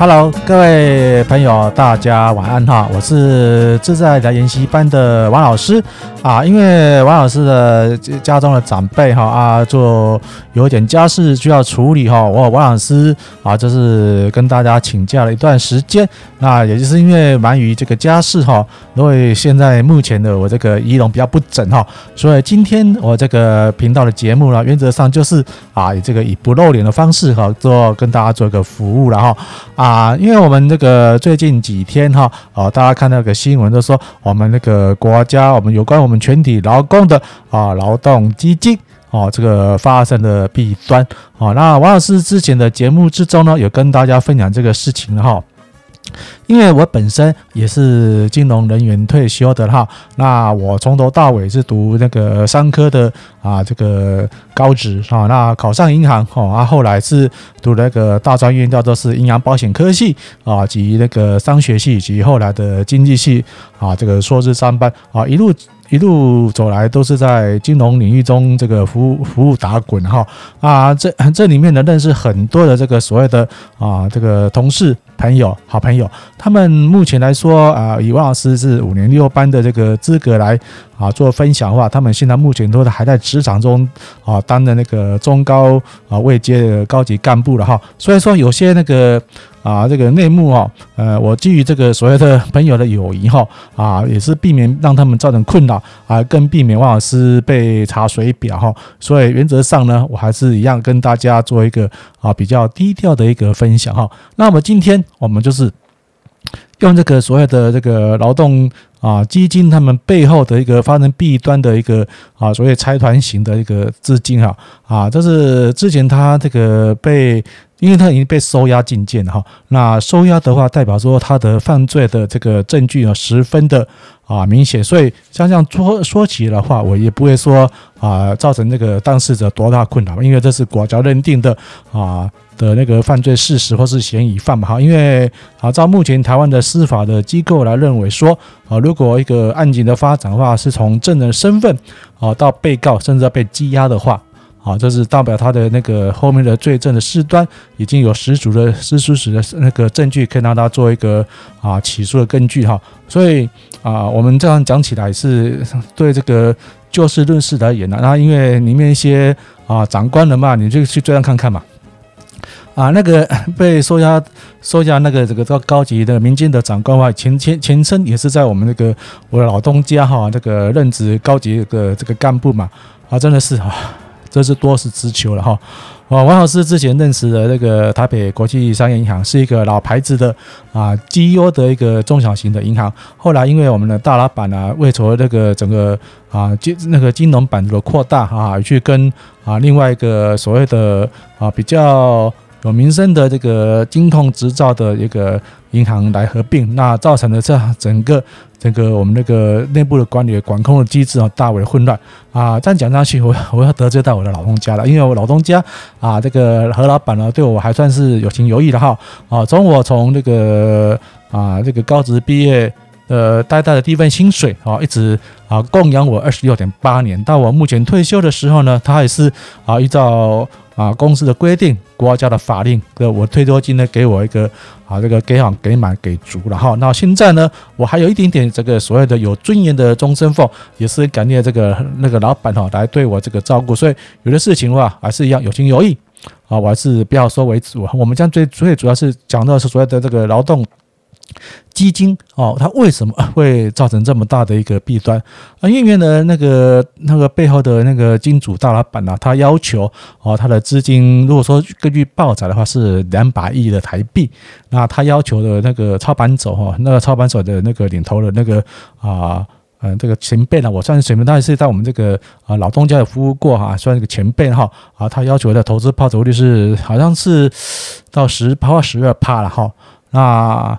Hello，各位朋友，大家晚安哈！我是自在的研习班的王老师啊。因为王老师的家中的长辈哈啊，做有点家事需要处理哈，我王老师啊，就是跟大家请假了一段时间。那也就是因为忙于这个家事哈，因为现在目前的我这个仪容比较不整哈，所以今天我这个频道的节目呢，原则上就是啊，以这个以不露脸的方式哈，做跟大家做一个服务了哈啊。啊，因为我们这个最近几天哈，啊，大家看到个新闻都说，我们那个国家，我们有关我们全体劳工的啊劳动基金哦，这个发生的弊端哦。那王老师之前的节目之中呢，有跟大家分享这个事情哈。因为我本身也是金融人员退休的哈，那我从头到尾是读那个商科的啊，这个高职啊，那考上银行哦，啊，后来是读那个大专院校，都是银行保险科系啊，及那个商学系及后来的经济系啊，这个硕士三班啊，一路。一路走来都是在金融领域中这个服务服务打滚哈啊，这这里面呢认识很多的这个所谓的啊这个同事朋友好朋友，他们目前来说啊，以王老师是五年六班的这个资格来啊做分享的话，他们现在目前都还在职场中啊当的那个中高啊位阶的高级干部了哈，所以说有些那个。啊，这个内幕哈，呃，我基于这个所谓的朋友的友谊哈，啊，也是避免让他们造成困扰啊，更避免王老师被查水表哈，所以原则上呢，我还是一样跟大家做一个啊比较低调的一个分享哈。那么今天我们就是用这个所谓的这个劳动啊基金，他们背后的一个发生弊端的一个啊所谓财团型的一个资金哈啊，这是之前他这个被。因为他已经被收押进监了哈，那收押的话，代表说他的犯罪的这个证据呢，十分的啊明显，所以像这样说说起的话，我也不会说啊造成这个当事者多大困扰，因为这是国家认定的啊的那个犯罪事实或是嫌疑犯嘛哈，因为啊照目前台湾的司法的机构来认为说啊，如果一个案件的发展的话，是从证人身份啊到被告甚至要被羁押的话。啊，这是代表他的那个后面的罪证的事端已经有十足的、十足十的那个证据，可以让他做一个啊起诉的根据哈。所以啊，我们这样讲起来是对这个就事论事而言的。那因为里面一些啊长官人嘛，你就去追上看看嘛。啊，那个 被收押、收押那个这个高高级的民间的长官的话，前前前身也是在我们那个我的老东家哈，这个任职高级的这个干部嘛。啊，真的是啊。这是多事之秋了哈！啊，王老师之前认识的那个台北国际商业银行是一个老牌子的啊绩优的一个中小型的银行。后来因为我们的大老板啊，为求那个整个啊金那个金融版的扩大啊，去跟啊另外一个所谓的啊比较有名声的这个金控执照的一个银行来合并，那造成了这整个。这个我们那个内部的管理管控的机制啊，大为混乱啊！这样讲下去，我我要得罪到我的老东家了，因为我老东家啊，这个何老板呢，对我还算是有情有义的哈啊！从我从那个啊这个高职毕业呃，带带的第一份薪水啊，一直啊供养我二十六点八年，到我目前退休的时候呢，他也是啊依照。啊，公司的规定，国家的法令，呃，我退休金呢，给我一个啊，这个给好给满给足了哈。那现在呢，我还有一点点这个所谓的有尊严的终身俸，也是感谢这个那个老板哈来对我这个照顾。所以有的事情的话，还是一样有情有义啊，我还是不要说为主。我们将最最主要是讲到是所谓的这个劳动。基金哦，它为什么会造成这么大的一个弊端啊？因为呢，那个那个背后的那个金主大老板呢，他要求哦，他的资金如果说根据报载的话是两百亿的台币，那他要求的那个操盘手哈，那个操盘手的那个领头的那个啊，嗯，这个前辈呢，我算是前辈，但是在我们这个啊老东家有服务过哈，算是个前辈哈啊，他要求的投资报酬率是好像是到十趴十二趴了哈，那。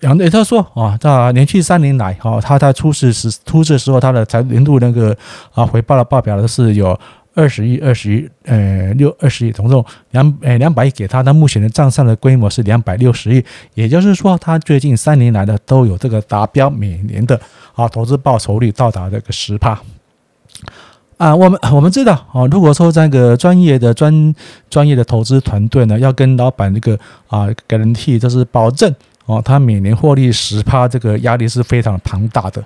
杨对他说啊，在连续三年来，哈，他在出事时出事的时候，他的财年度那个啊回报的报表的是有二十亿、二十亿，呃，六二十亿，总共两呃两百亿给他。那目前的账上的规模是两百六十亿，也就是说，他最近三年来的都有这个达标，每年的啊投资报酬率到达这个十帕。啊，我们我们知道啊，如果说这个专业的专专业的投资团队呢，要跟老板这个啊 guarantee 就是保证哦，他每年获利十趴，这个压力是非常庞大的。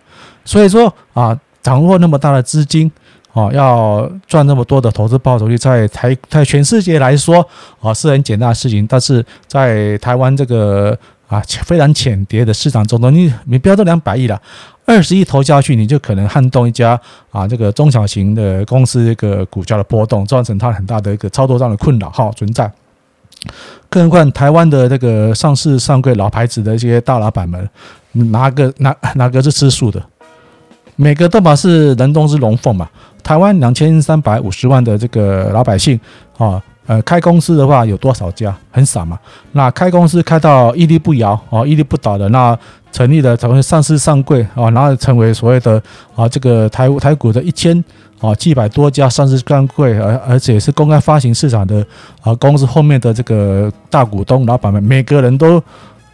所以说啊，掌握那么大的资金。哦，要赚那么多的投资报酬率，在台在全世界来说啊，是很简单的事情。但是在台湾这个啊非常浅碟的市场中呢，你你不要说两百亿了，二十亿投下去，你就可能撼动一家啊这个中小型的公司一个股价的波动，造成它很大的一个操作上的困扰哈存在。更何况台湾的那个上市上柜老牌子的一些大老板们，哪个哪哪个是吃素的？每个都把是人中之龙凤嘛。台湾两千三百五十万的这个老百姓啊，呃，开公司的话有多少家？很少嘛。那开公司开到屹立不摇啊，屹立不倒的，那成立的成为上市上柜啊，然后成为所谓的啊这个台台股的一千啊七百多家上市上柜，而而且是公开发行市场的啊公司后面的这个大股东老板们，每个人都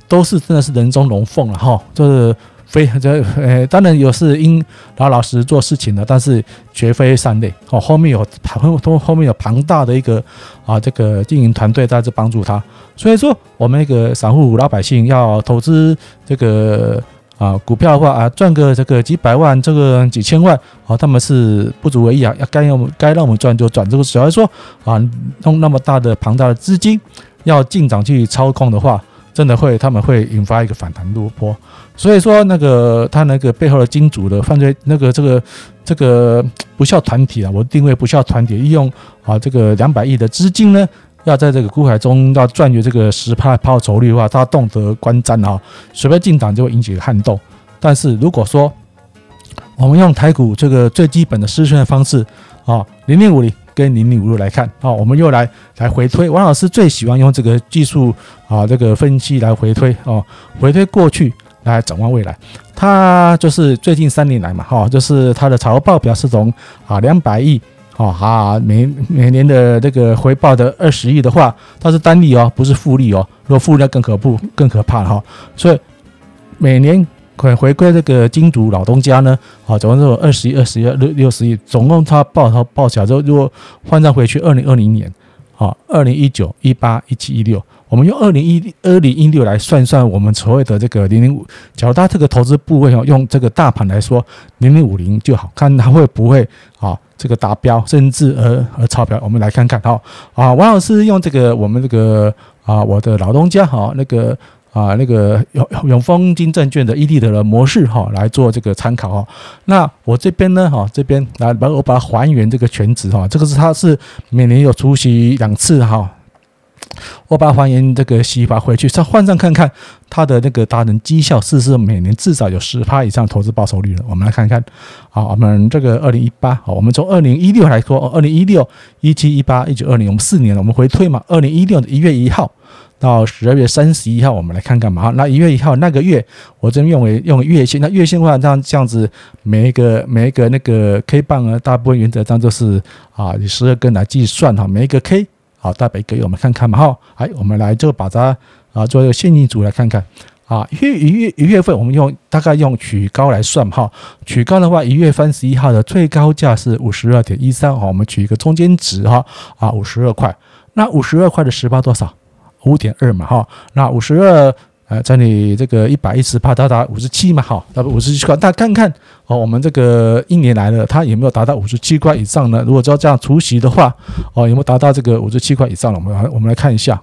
都是真的是人中龙凤了哈，就是。非这呃，当然有是因老老实实做事情的，但是绝非善类哦。后面有后后面有庞大的一个啊，这个经营团队在这帮助他。所以说，我们那个散户老百姓要投资这个啊股票的话啊，赚个这个几百万，这个几千万啊，他们是不足为意啊。要该让我们该让我们赚就赚。这个只要说啊，弄那么大的庞大的资金要进场去操控的话。真的会，他们会引发一个反弹路波，所以说那个他那个背后的金主的犯罪，那个这个这个不肖团体啊，我定位不肖团体，利用啊这个两百亿的资金呢，要在这个股海中要赚取这个十趴报酬率的话，他动得观瞻啊，随便进场就会引起撼动。但是如果说我们用台股这个最基本的试算方式啊，零零五零。跟零零五六来看好，我们又来来回推。王老师最喜欢用这个技术啊，这个分析来回推啊，回推过去来展望未来。它就是最近三年来嘛，哈，就是它的财务报表是从啊两百亿啊每每年的这个回报的二十亿的话，它是单利哦，不是复利哦。如果复利更可怖更可怕哈。所以每年。回回归这个金主老东家呢，啊，总共是有二十亿、二十亿、六六十亿，总共他报他报起来之后，如果换算回去，二零二零年，啊，二零一九、一八、一七、一六，我们用二零一二零一六来算算我们所谓的这个零零五，假如他这个投资部位用这个大盘来说，零零五零就好，看他会不会啊这个达标，甚至而而超标。我们来看看，好啊，王老师用这个我们这个啊我的老东家哈那个。啊，那个永永丰金证券的伊利的模式哈，来做这个参考哈。那我这边呢哈，这边来把我把它还原这个全值哈，这个是它是每年有出席两次哈。我把它还原这个洗发回去，再换上看看它的那个达人绩效是不是每年至少有十趴以上投资报酬率了。我们来看看，好，我们这个二零一八，好，我们从二零一六来说，二零一六、一七、一八、一九、二零，我们四年了，我们回推嘛，二零一六的一月一号。到十二月三十一号，我们来看看嘛。那一月一号那个月，我这边用为用月线。那月线的话，这样这样子，每一个每一个那个 K 棒啊，大部分原则上都是啊，以十二根来计算哈。每一个 K 好代表一个月，我们看看嘛哈。哎，我们来就把它啊做一个线性组来看看啊。一月一月一月份，我们用大概用取高来算哈。取高的话，一月三十一号的最高价是五十二点一三哈。我们取一个中间值哈啊，五十二块。那五十二块的十八多少？五点二嘛，哈，那五十二，呃，在你这个一百一十趴到达五十七嘛，好，到五十七块，大家看看哦，我们这个一年来了，它有没有达到五十七块以上呢？如果照这样除息的话，哦，有没有达到这个五十七块以上了？我们来，我们来看一下，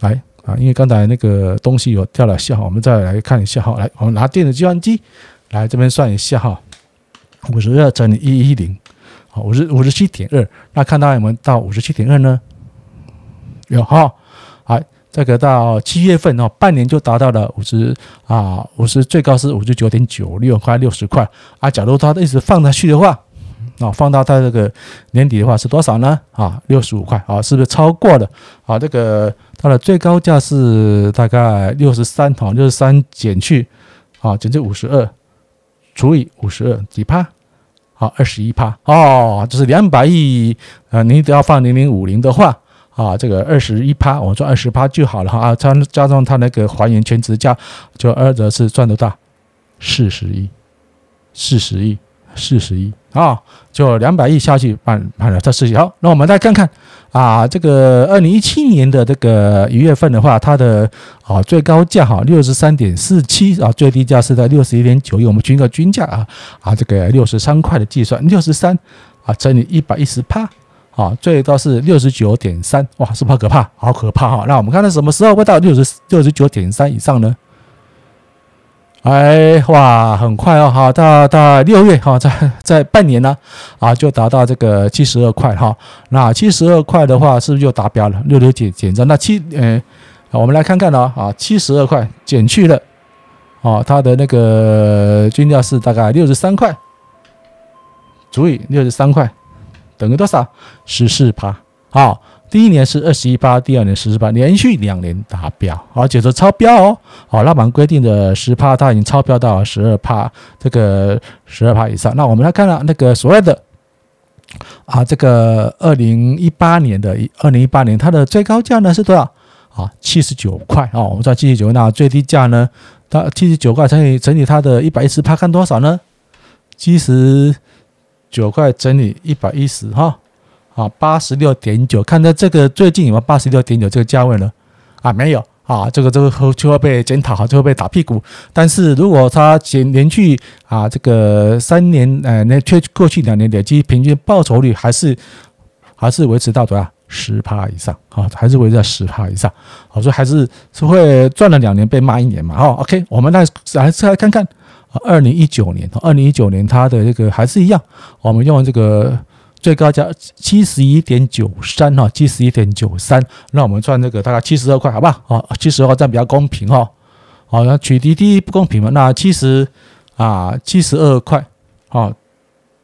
来啊，因为刚才那个东西有掉了下，我们再来看一下哈，来，我们拿电子计算机来这边算一下哈，五十二乘以一一零，好，五十五十七点二，那看到有没有到五十七点二呢？有哈。好，这个到七月份哦，半年就达到了五十啊，五十最高是五十九点九六块六十块啊。假如它一直放下去的话，啊，放到它这个年底的话是多少呢？啊，六十五块啊，是不是超过了？啊，这个它的最高价是大概六十三，哈，六十三减去啊，减去五十二除以五十二几趴？好，二十一趴哦，就是两百亿啊，你只要放零零五零的话。啊，这个二十一趴，我赚二十趴就好了哈。啊，加加上它那个还原全值价，就二者是赚多大？四十亿，四十亿，四十亿啊，就两百亿下去办办了这事情。好，那我们再看看啊，这个二零一七年的这个一月份的话，它的啊最高价哈六十三点四七啊，最低价是在六十一点九亿。我们均个均价啊啊，这个六十三块的计算，六十三啊乘以一百一十趴啊，最高是六十九点三，哇，是不是好可怕？好可怕哈！那我们看它什么时候会到六十六十九点三以上呢？哎，哇，很快哦，哈，到到六月哈，在在半年呢，啊，就达到这个七十二块哈。那七十二块的话，是不是就达标了？六六减减增，那七，呃，我们来看看呢，啊，七十二块减去了，哦，它的那个均价是大概六十三块，除以六十三块，等于多少？十四趴，好。第一年是二十一趴，第二年十四趴，连续两年达标，而且是超标哦。好，老板规定的十趴，它已经超标到十二趴，这个十二趴以上。那我们来看到那个所谓的啊，这个二零一八年的二零一八年，它的最高价呢是多少？啊，七十九块哦。我们知道七十九，那最低价呢？它七十九块乘以乘以它的一百一十趴，看多少呢？七十九块乘以一百一十哈。啊，八十六点九，看到这个最近有没有八十六点九这个价位呢？啊，没有啊，这个这个就会被检讨，就会被打屁股。但是如果它连连续啊这个三年，呃，那确过去两年累计平均报酬率还是还是维持到多少？十趴以上啊，还是维持在十趴以上。好，所以还是是会赚了两年被骂一年嘛。哦，OK，我们来来再来看看，二零一九年，二零一九年它的这个还是一样，我们用这个。最高价七十一点九三哈，七十一点九三，那我们赚这个大概七十二块，好不好？啊，七十二块这样比较公平哈。好，那取滴滴不公平嘛？那七十啊，七十二块，好，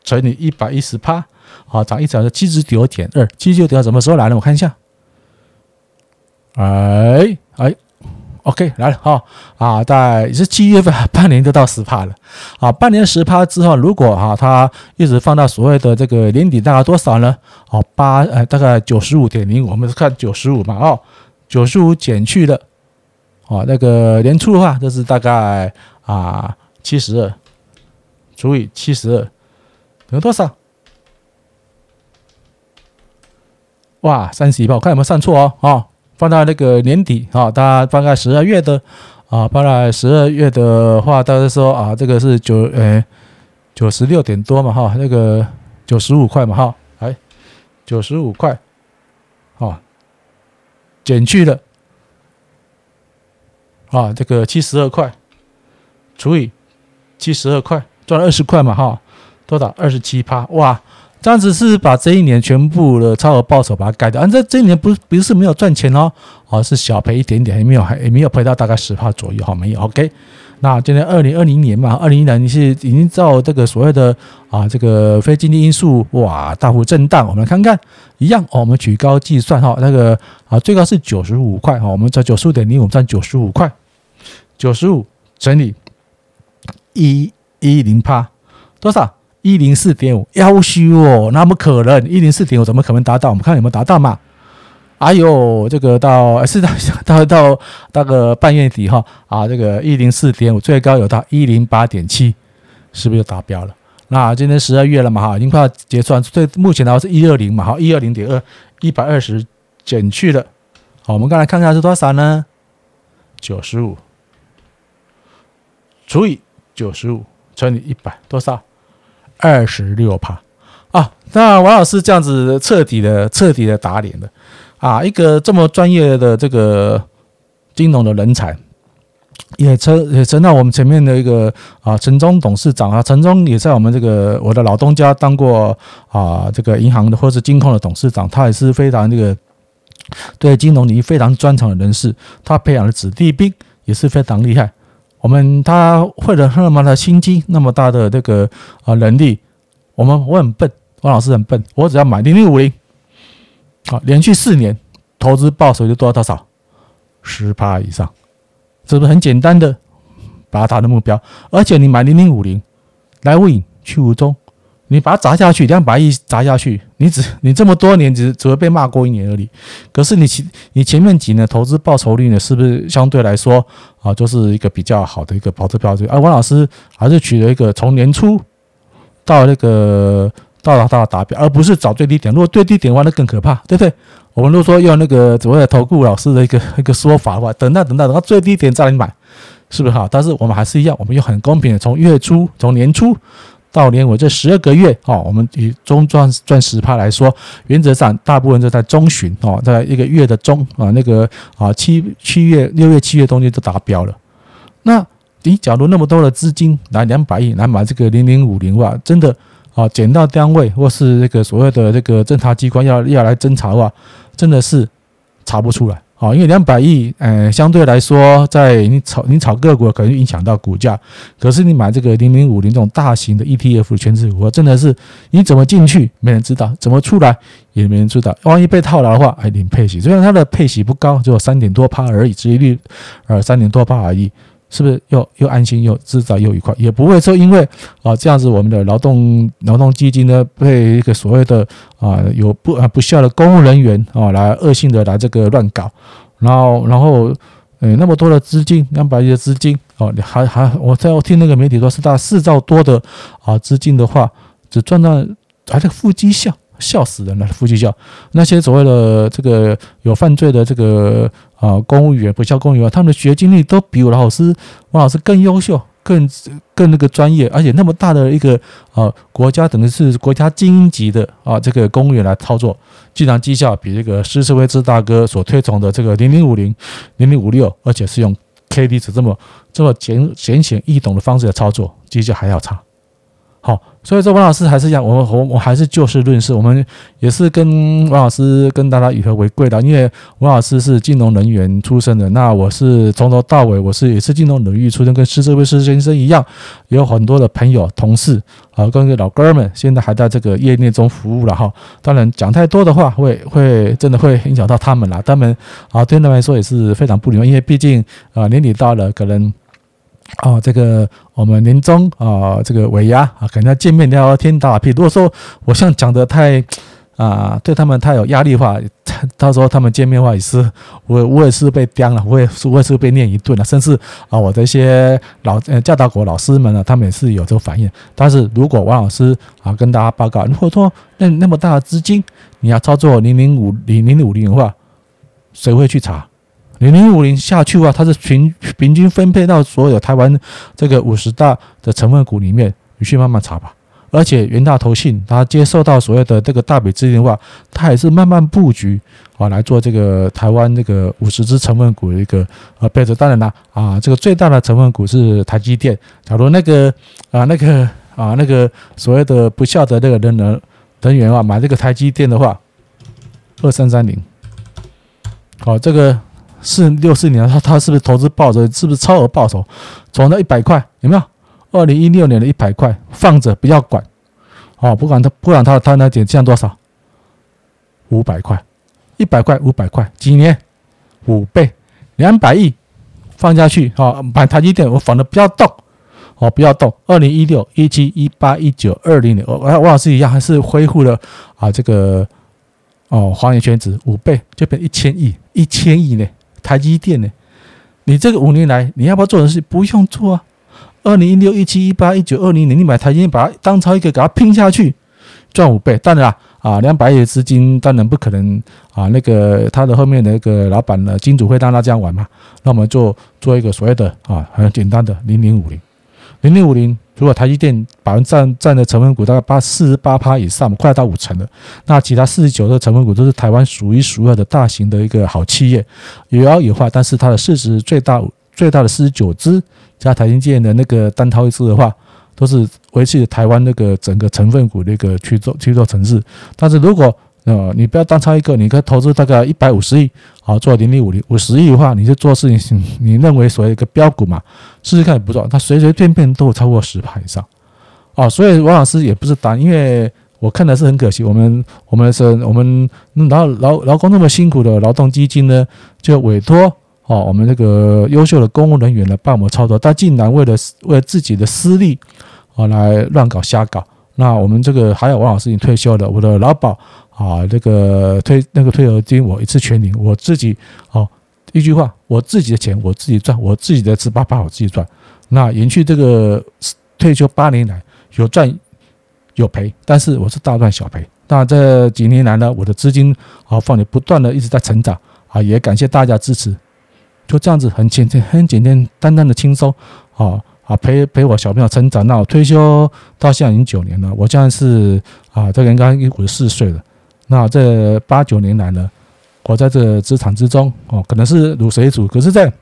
乘以一百一十趴，好，涨一涨是七十九点二，七十九点二什么时候来呢？我看一下，哎哎。OK，来了哈啊，在也是七月份，半年就到十趴了啊。半年十趴之后，如果哈它一直放到所谓的这个年底，大概多少呢？哦，八呃，大概九十五点零，我们是看九十五嘛哦，九十五减去了哦，那个年初的话，就是大概啊七十二除以七十二等于多少？哇，三十一趴，我看有没有算错哦哦。放到那个年底啊，大概大概十二月的啊，放到十二月的话，大家说啊，这个是九呃九十六点多嘛哈，那个九十五块嘛哈，哎，九十五块，啊，减去了啊，这个七十二块除以七十二块，赚了二十块嘛哈，多少？二十七趴哇！这样子是把这一年全部的超额报酬把它盖掉，啊，这这一年不不是没有赚钱哦，哦是小赔一点点，也没有还也没有赔到大概十帕左右，好没有？OK，那今年二零二零年嘛，二零一零年是已经照这个所谓的啊这个非经济因素哇大幅震荡，我们来看看一样哦，我们取高计算哈，那个啊最高是九十五块哈，我们在九十五点零五占九十五块，九十五乘以一一零趴多少？一零四点五，夭寿哦，那么可能一零四点五怎么可能达到？我们看有没有达到嘛？哎呦，这个到 是到到到那个半月底哈啊，这个一零四点五最高有到一零八点七，是不是就达标了？那今天十二月了嘛哈，已经快要结算，最目前的话是一二零嘛哈，一二零点二，一百二十减去了，好，我们刚才看看是多少呢？九十五除以九十五乘以一百多少？二十六趴啊！那王老师这样子彻底的、彻底的打脸了啊！一个这么专业的这个金融的人才，也承也承到我们前面的一个啊陈忠董事长啊，陈忠也在我们这个我的老东家当过啊这个银行的或是金控的董事长，他也是非常这个对金融领域非常专长的人士，他培养的子弟兵也是非常厉害。我们他会了那么的心机，那么大的这个啊能力，我们我很笨，王老师很笨，我只要买零零五零，啊，连续四年投资报酬就多多少，十趴以上，这是不是很简单的把它达到目标？而且你买零零五零，来无影去无踪。你把它砸下去，两百亿砸下去，你只你这么多年只只会被骂过一年而已。可是你前你前面几年投资报酬率呢，是不是相对来说啊，就是一个比较好的一个保值标准？而王老师还是取了一个从年初到那个到达到达标，而不是找最低点。如果最低点的话，那更可怕，对不对？我们如果说用那个所谓的投顾老师的一个一个说法的话，等到等到等到最低点再来买，是不是好？但是我们还是一样，我们又很公平的，从月初从年初到年尾这十二个月，哦，我们以中赚赚十趴来说，原则上大部分都在中旬哦，在一个月的中啊，那个啊七七月六月七月中间都达标了。那你假如那么多的资金来两百亿来买这个零零五零的话，真的啊捡到单位或是这个所谓的这个侦查机关要要来侦查的话，真的是查不出来。好，因为两百亿，呃，相对来说，在你炒你炒个股可能影响到股价，可是你买这个零零五零这种大型的 ETF 的权值股，真的是你怎么进去没人知道，怎么出来也没人知道。万一被套牢的话，还领配息，虽然它的配息不高，只有三点多趴而已，收益率呃三点多趴而已。是不是又又安心又自在又愉快？也不会说因为啊这样子，我们的劳动劳动基金呢被一个所谓的啊有不啊不孝的公务人员啊来恶性的来这个乱搞，然后然后呃那么多的资金两百亿的资金哦，你还还我在我听那个媒体说是大四兆多的啊资金的话，只赚到还在负绩效。笑死人了，夫妻笑。那些所谓的这个有犯罪的这个啊公务员、不孝公务员，他们的学经历都比我老师、王老师更优秀、更更那个专业，而且那么大的一个啊国家，等于是国家精英级的啊这个公务员来操作，竟然绩效比这个施斯威之大哥所推崇的这个零零五零、零零五六，而且是用 K D 值这么这么简浅显易懂的方式来操作，绩效还要差。好，所以说王老师还是一样，我们我我还是就事论事，我们也是跟王老师跟大家以和为贵的，因为王老师是金融人员出身的，那我是从头到尾我是也是金融领域出身，跟施这位施先生一样，有很多的朋友同事啊，跟个老哥们，现在还在这个业内中服务了哈。当然讲太多的话会会真的会影响到他们了，他们啊对他们来说也是非常不礼貌，因为毕竟啊年底到了，可能。哦，这个我们年终啊，这个尾牙啊，可能要见面聊聊天打打屁。如果说我像讲的太啊，对他们太有压力的话，到时候他们见面话也是我我也是被刁了，我也是我也是被念一顿了，甚至啊，我的一些老呃教导国老师们呢，他们也是有这个反应。但是如果王老师啊跟大家报告，如果说那那么大的资金你要操作零零五零零五零的话，谁会去查？零零五零下去的话，它是平平均分配到所有台湾这个五十大的成分股里面，你去慢慢查吧。而且元大投信，它接受到所谓的这个大笔资金的话，它也是慢慢布局啊来做这个台湾这个五十只成分股的一个呃配置。当然啦啊，这个最大的成分股是台积电。假如那个啊那个啊那个所谓的不孝的那个人人人员啊买这个台积电的话，二三三零，好这个。四六四年，他他是不是投资报酬？是不是超额报酬？从那一百块有没有？二零一六年的一百块放着不要管，哦，不管他不管他他那点降多少，五百块，一百块五百块，几年五倍，两百亿放下去，哦，买台积电我反正不要动，哦，不要动。二零一六一七一八一九二零年，我我老师一样还是恢复了啊这个哦华元全值五倍就变一千亿，一千亿呢。台积电呢？你这个五年来，你要不要做的事？不用做啊！二零一六、一七、一八、一九、二零年，你买台积电，把它当成一个，给它拼下去，赚五倍。当然啦，啊，两百亿的资金，当然不可能啊。那个他的后面的那个老板呢，金主会让他这样玩嘛？那我们就做一个所谓的啊，很简单的零零五零，零零五零。如果台积电百分占占的成分股大概八四十八趴以上，快到五成了。那其他四十九的成分股都是台湾数一数二的大型的一个好企业，有好有坏。但是它的市值最大最大的四十九只加台积电的那个单套一支的话，都是维持台湾那个整个成分股的一个去做去做城市。但是如果呃，你不要单操一个，你可以投资大概一百五十亿，好做零零五零五十亿的话，你就做事情，你认为所谓一个标股嘛，试试看也不错，它随随便便都有超过十趴以上，哦，所以王老师也不是单，因为我看的是很可惜，我们我们是我们劳劳劳工那么辛苦的劳动基金呢，就委托哦我们这个优秀的公务人员来帮我们操作，他竟然为了为了自己的私利，哦来乱搞瞎搞，那我们这个还有王老师已经退休了，我的劳保。啊，那个退那个退休金我一次全领，我自己哦，一句话，我自己的钱我自己赚，我自己的十八八我自己赚。那延续这个退休八年来有赚有赔，但是我是大赚小赔。那这几年来呢，我的资金啊放的不断的一直在成长啊，也感谢大家支持。就这样子很简单、很简单、单单的轻松啊啊陪陪我小朋友成长。那我退休到现在已经九年了，我现在是啊这个应该五十四岁了。那这八九年来呢，我在这职场之中哦，可能是卤水煮，可是在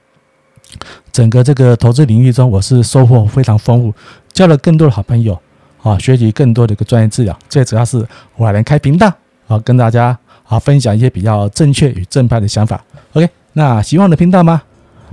整个这个投资领域中，我是收获非常丰富，交了更多的好朋友。啊，学习更多的一个专业治疗，最主要是我还能开频道啊，跟大家啊分享一些比较正确与正派的想法。OK，那喜欢我的频道吗？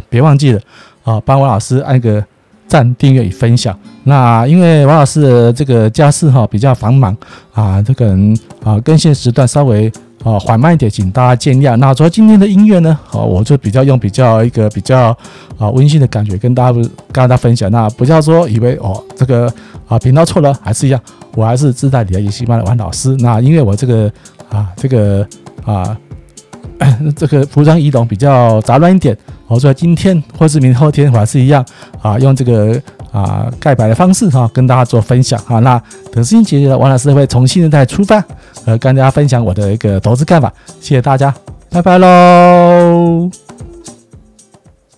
别忘记了啊，帮王老师按个赞、订阅与分享。那因为王老师的这个家事哈比较繁忙啊，这个人啊更新时段稍微。啊，缓慢一点，请大家见谅。那主要今天的音乐呢，好，我就比较用比较一个比较啊温馨的感觉跟大家跟大家分享。那不要说以为哦这个啊频道错了，还是一样，我还是自带你的研习班的王老师。那因为我这个啊这个啊这个服装仪容比较杂乱一点，我说今天或是明后天还是一样啊用这个。啊，盖白的方式哈，跟大家做分享啊。那等事情解决了，王老师会从新的再出发，呃，跟大家分享我的一个投资看法。谢谢大家，拜拜喽。